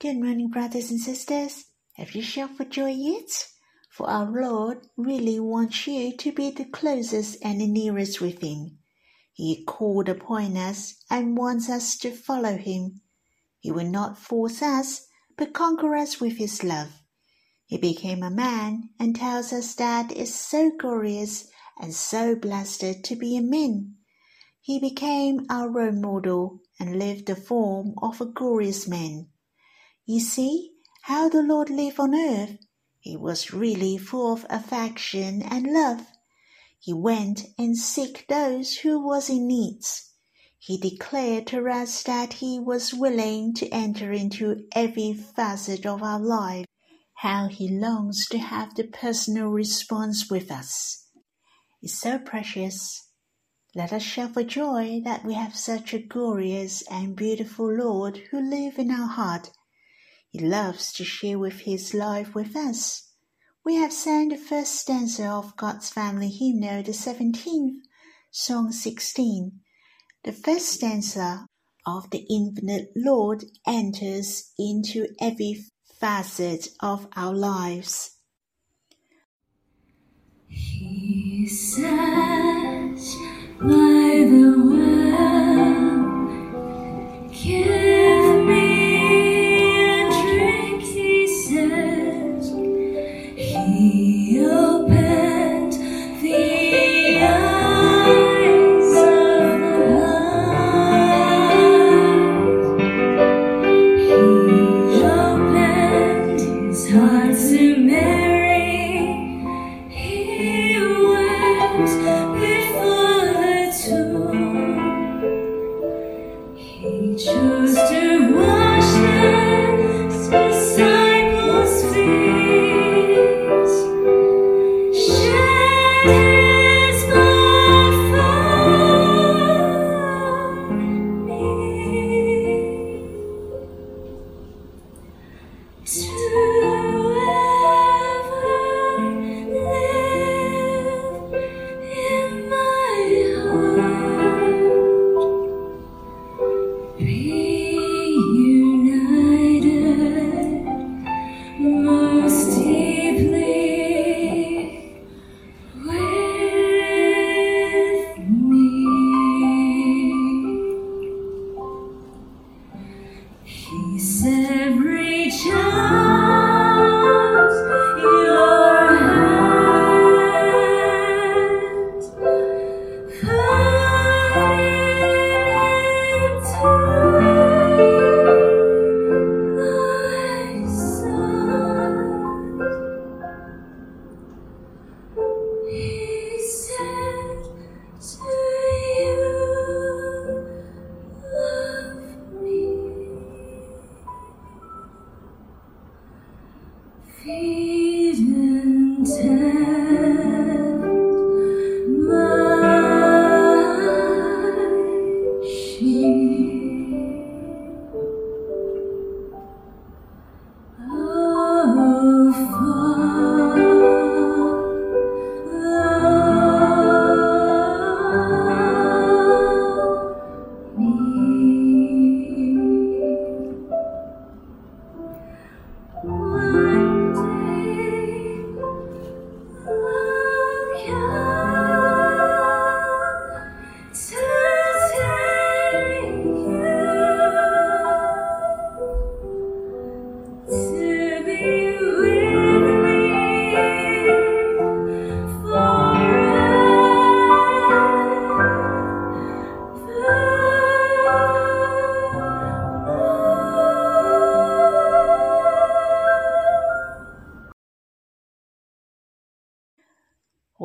Good morning, brothers and sisters. Have you shouted for joy yet? For our Lord really wants you to be the closest and the nearest with Him. He called upon us and wants us to follow Him. He will not force us, but conquer us with His love. He became a man and tells us that it's so glorious and so blessed to be a man. He became our role model and lived the form of a glorious man. You see how the Lord lived on earth. He was really full of affection and love. He went and sought those who was in need. He declared to us that he was willing to enter into every facet of our life. How he longs to have the personal response with us. It's so precious. Let us shout for joy that we have such a glorious and beautiful Lord who lives in our heart he loves to share with his life with us. We have sang the first stanza of God's Family Hymnal, the 17th, Song 16. The first stanza of the Infinite Lord enters into every facet of our lives. He says by the well,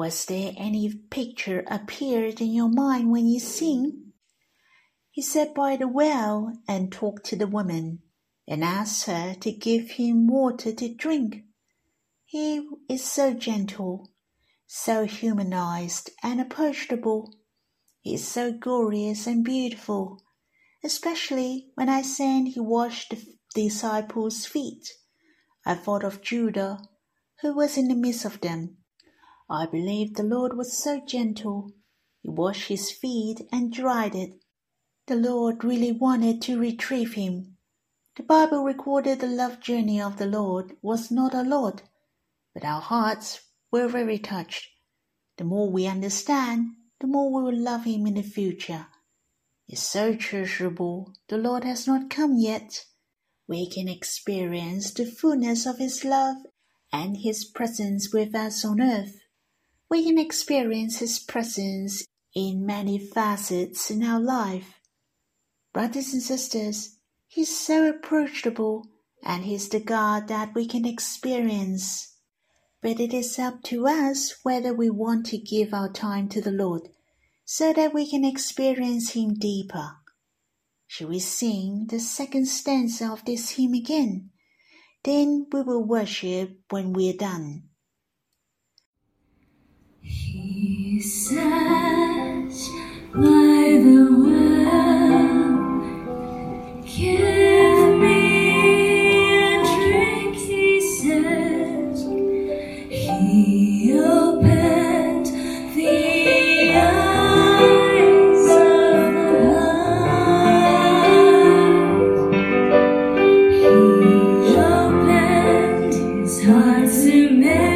Was there any picture appeared in your mind when you sing? He sat by the well and talked to the woman, and asked her to give him water to drink. He is so gentle, so humanized and approachable. He is so glorious and beautiful, especially when I sang he washed the disciples' feet. I thought of Judas, who was in the midst of them I believe the Lord was so gentle. He washed his feet and dried it. The Lord really wanted to retrieve him. The Bible recorded the love journey of the Lord was not a lot, but our hearts were very touched. The more we understand, the more we will love Him in the future. It's so treasurable. The Lord has not come yet. We can experience the fullness of His love and His presence with us on earth. We can experience His presence in many facets in our life. Brothers and sisters, He's so approachable and He's the God that we can experience. But it is up to us whether we want to give our time to the Lord so that we can experience Him deeper. Shall we sing the second stanza of this hymn again? Then we will worship when we're done. He says by the well, give me a drink, he. He opened the eyes of the blind. He opened his heart to Mary.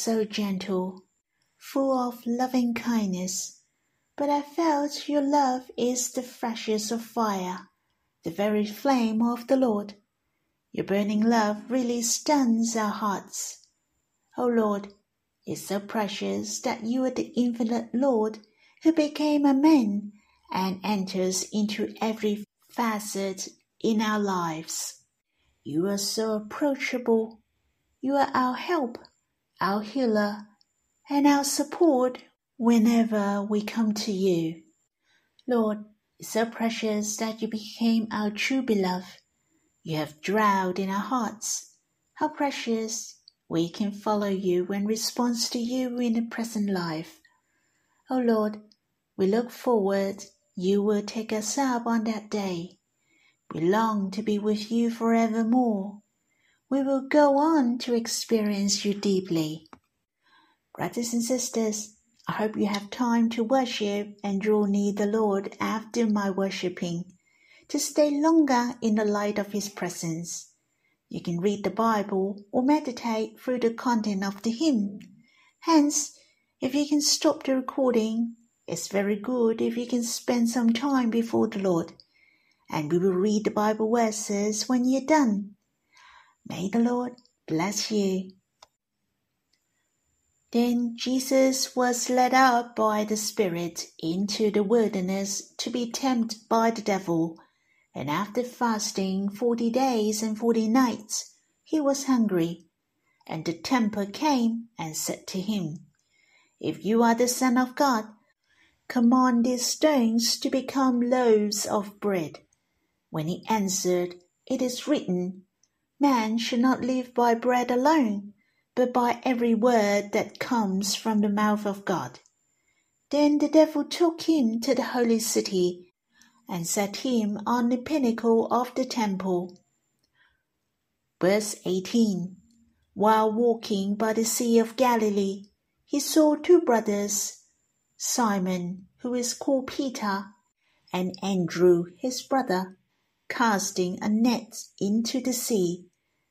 So gentle, full of loving kindness, but I felt your love is the freshest of fire, the very flame of the Lord. Your burning love really stuns our hearts. O Lord, it's so precious that you are the infinite Lord who became a man and enters into every facet in our lives. You are so approachable. You are our help, our healer, and our support whenever we come to you. Lord, it's so precious that you became our true beloved. You have dwelled in our hearts. How precious we can follow you in response to you in the present life. O Lord, we look forward you will take us up on that day. We long to be with you forevermore. We will go on to experience you deeply. Brothers and sisters, I hope you have time to worship and draw near the Lord after my worshiping, to stay longer in the light of His presence. You can read the Bible or meditate through the content of the hymn. Hence, if you can stop the recording, it's very good if you can spend some time before the Lord. And we will read the Bible verses when you're done. May the Lord bless you. Then Jesus was led up by the Spirit into the wilderness to be tempted by the devil. And after fasting forty days and forty nights, he was hungry. And the tempter came and said to him, If you are the Son of God, command these stones to become loaves of bread. When he answered, It is written, Man shall not live by bread alone but by every word that comes from the mouth of God. Then the devil took him to the holy city and set him on the pinnacle of the temple. Verse 18 While walking by the Sea of Galilee, he saw two brothers, Simon, who is called Peter, and Andrew, his brother, casting a net into the sea,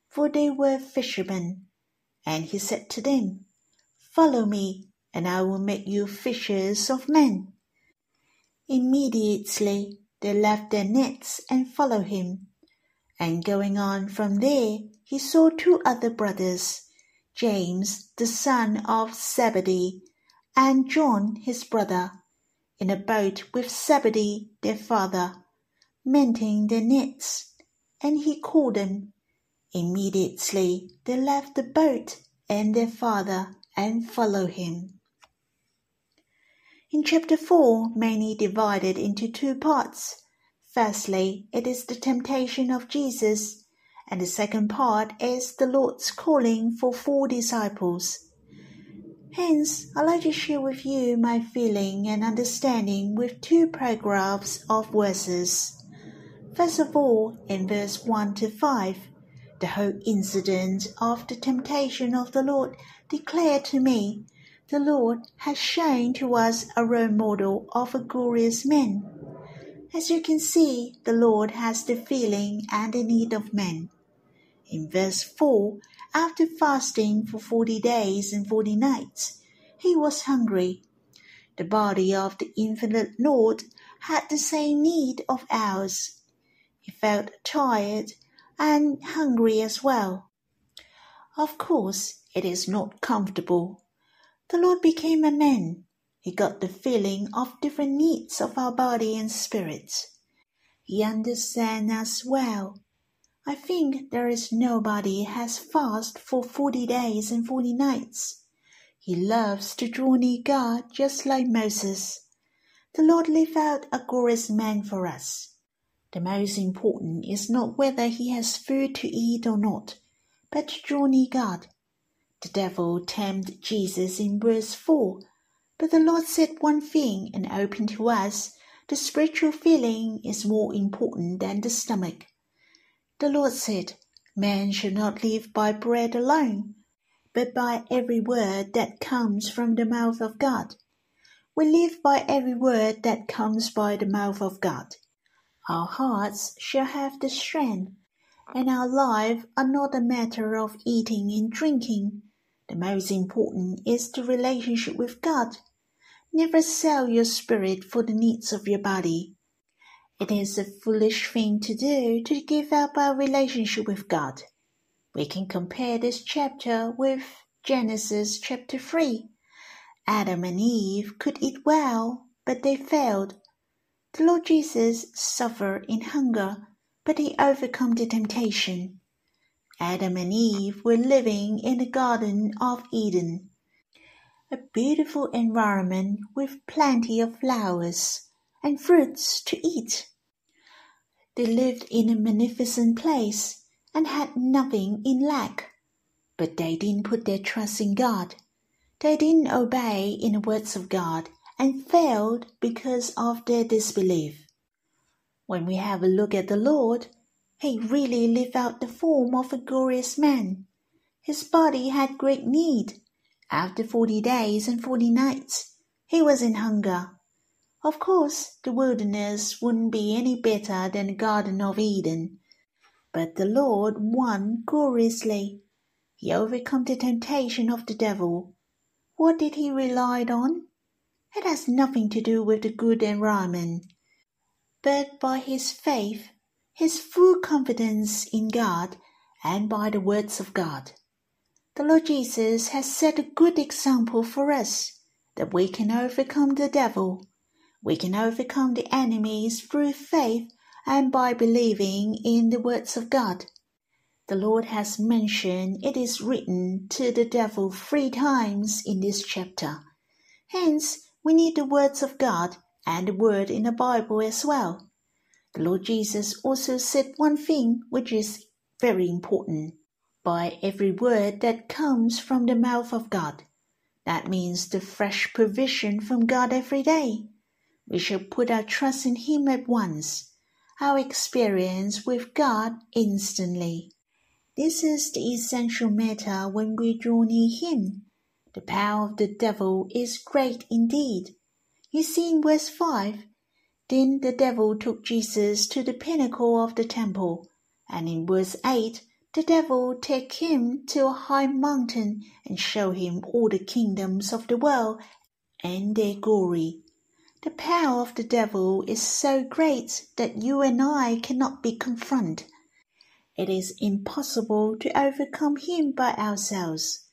for they were fishermen. And he said to them, Follow me, and I will make you fishers of men. Immediately they left their nets and followed him. And going on from there, he saw two other brothers, James the son of Zebedee, and John his brother, in a boat with Zebedee their father, mending their nets. And he called them. Immediately they left the boat and their father and followed him. In chapter 4, many divided into two parts. Firstly, it is the temptation of Jesus, and the second part is the Lord's calling for four disciples. Hence, I'd like to share with you my feeling and understanding with two paragraphs of verses. First of all, in verse 1 to 5, the whole incident of the temptation of the Lord declared to me the Lord has shown to us a role model of a glorious man. As you can see, the Lord has the feeling and the need of men. In verse 4, after fasting for forty days and forty nights, he was hungry. The body of the infinite Lord had the same need of ours. He felt tired and hungry as well. Of course, it is not comfortable. The Lord became a man. He got the feeling of different needs of our body and spirit. He understands us well. I think there is nobody has fasted for forty days and forty nights. He loves to draw near God just like Moses. The Lord left out a glorious man for us. The most important is not whether he has food to eat or not, but near God. The devil tempted Jesus in verse 4, but the Lord said one thing and opened to us the spiritual feeling is more important than the stomach. The Lord said, Man shall not live by bread alone, but by every word that comes from the mouth of God. We live by every word that comes by the mouth of God. Our hearts shall have the strength, and our life are not a matter of eating and drinking. The most important is the relationship with God. Never sell your spirit for the needs of your body. It is a foolish thing to do to give up our relationship with God. We can compare this chapter with Genesis chapter 3. Adam and Eve could eat well, but they failed. The Lord Jesus suffered in hunger, but he overcame the temptation. Adam and Eve were living in the Garden of Eden, a beautiful environment with plenty of flowers and fruits to eat. They lived in a magnificent place and had nothing in lack, but they didn't put their trust in God. They didn't obey in the words of God and failed because of their disbelief. When we have a look at the Lord, he really lived out the form of a glorious man. His body had great need. After forty days and forty nights, he was in hunger. Of course, the wilderness wouldn't be any better than the Garden of Eden. But the Lord won gloriously. He overcome the temptation of the devil. What did he rely on? It has nothing to do with the good environment, but by his faith, his full confidence in God, and by the words of God. The Lord Jesus has set a good example for us that we can overcome the devil. We can overcome the enemies through faith and by believing in the words of God. The Lord has mentioned it is written to the devil three times in this chapter. Hence, we need the words of God and the word in the Bible as well. The Lord Jesus also said one thing which is very important. By every word that comes from the mouth of God. That means the fresh provision from God every day. We shall put our trust in Him at once, our experience with God instantly. This is the essential matter when we draw near Him. The power of the devil is great indeed. You see in verse 5, then the devil took Jesus to the pinnacle of the temple, and in verse 8, the devil take him to a high mountain and show him all the kingdoms of the world and their glory. The power of the devil is so great that you and I cannot be confronted. It is impossible to overcome him by ourselves.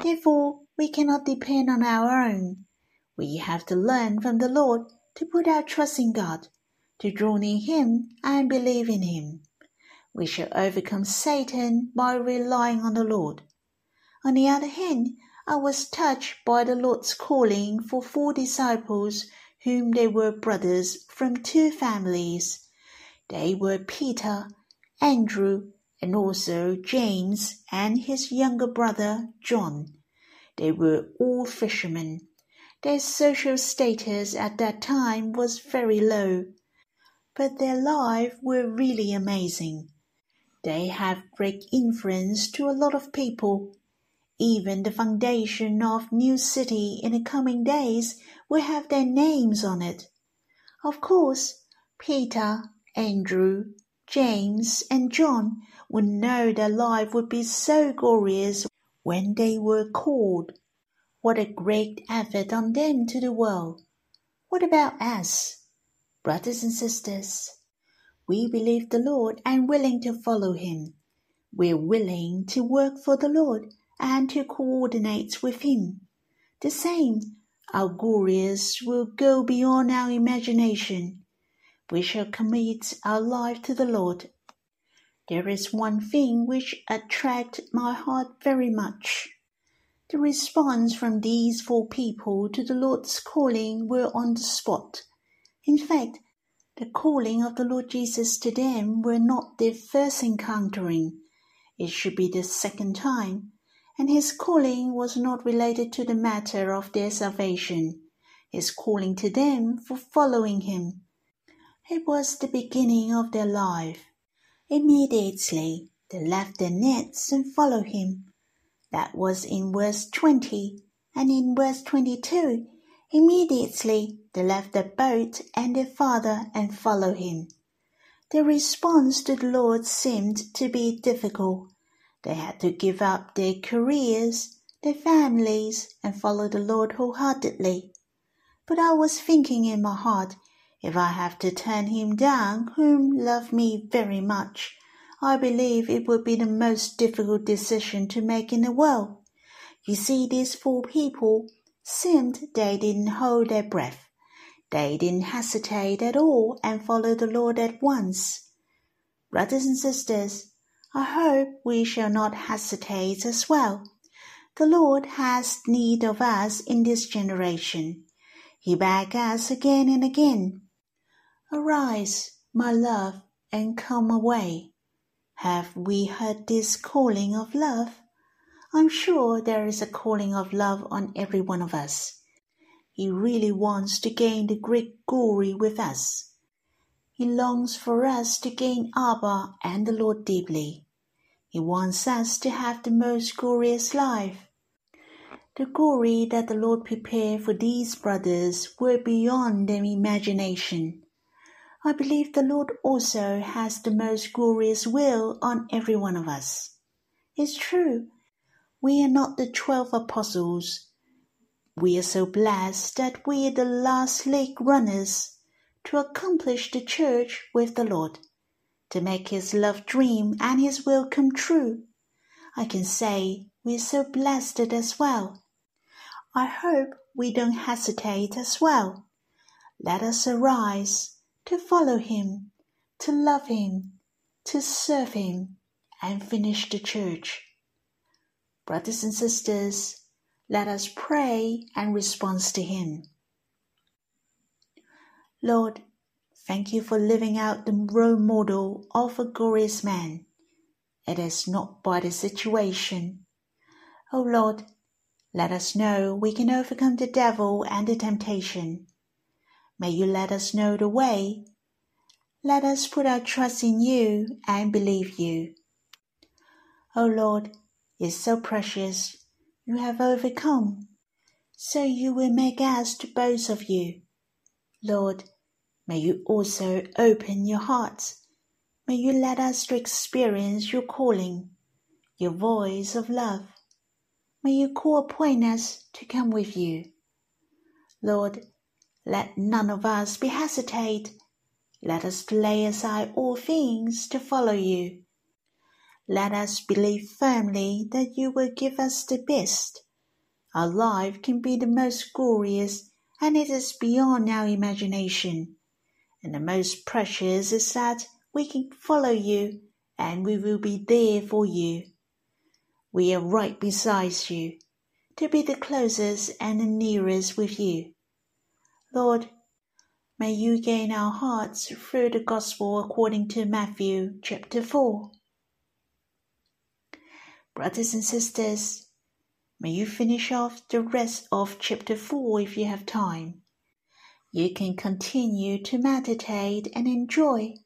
Therefore, we cannot depend on our own. We have to learn from the Lord to put our trust in God, to draw near Him and believe in Him. We shall overcome Satan by relying on the Lord. On the other hand, I was touched by the Lord's calling for four disciples whom they were brothers from two families. They were Peter, Andrew, and also James and his younger brother John. They were all fishermen. Their social status at that time was very low, but their lives were really amazing. They have great influence to a lot of people. Even the foundation of New City in the coming days will have their names on it. Of course, Peter, Andrew, James, and John would know their life would be so glorious when they were called. What a great effort on them to the world. What about us? Brothers and sisters, we believe the Lord and willing to follow Him. We're willing to work for the Lord and to coordinate with Him. The same, our glorious will go beyond our imagination. We shall commit our life to the Lord there is one thing which attracted my heart very much. The response from these four people to the Lord's calling were on the spot. In fact, the calling of the Lord Jesus to them were not their first encountering. It should be the second time, and his calling was not related to the matter of their salvation. His calling to them for following him. It was the beginning of their life. Immediately they left their nets and followed him. That was in verse 20. And in verse 22, immediately they left their boat and their father and followed him. Their response to the Lord seemed to be difficult. They had to give up their careers, their families, and follow the Lord wholeheartedly. But I was thinking in my heart, if I have to turn him down whom love me very much, I believe it would be the most difficult decision to make in the world. You see, these four people seemed they didn't hold their breath. They didn't hesitate at all and followed the Lord at once. Brothers and sisters, I hope we shall not hesitate as well. The Lord has need of us in this generation. He begs us again and again Arise, my love, and come away. Have we heard this calling of love? I'm sure there is a calling of love on every one of us. He really wants to gain the great glory with us. He longs for us to gain Abba and the Lord deeply. He wants us to have the most glorious life. The glory that the Lord prepared for these brothers were beyond their imagination. I believe the Lord also has the most glorious will on every one of us. It's true, we are not the twelve apostles. We are so blessed that we are the last leg runners to accomplish the church with the Lord, to make His love dream and His will come true. I can say we are so blessed as well. I hope we don't hesitate as well. Let us arise to follow Him, to love Him, to serve Him, and finish the church. Brothers and sisters, let us pray and respond to Him. Lord, thank you for living out the role model of a glorious man. It is not by the situation. O oh Lord, let us know we can overcome the devil and the temptation May you let us know the way. Let us put our trust in you and believe you. O oh Lord, is so precious. You have overcome. So you will make us to boast of you. Lord, may you also open your hearts. May you let us to experience your calling, your voice of love. May you call upon us to come with you. Lord, let none of us be hesitate. Let us lay aside all things to follow you. Let us believe firmly that you will give us the best. Our life can be the most glorious, and it is beyond our imagination. And the most precious is that we can follow you, and we will be there for you. We are right beside you, to be the closest and the nearest with you. Lord, may you gain our hearts through the Gospel according to Matthew chapter 4. Brothers and sisters, may you finish off the rest of chapter 4 if you have time. You can continue to meditate and enjoy.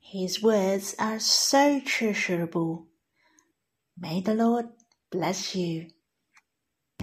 His words are so treasurable. May the Lord bless you.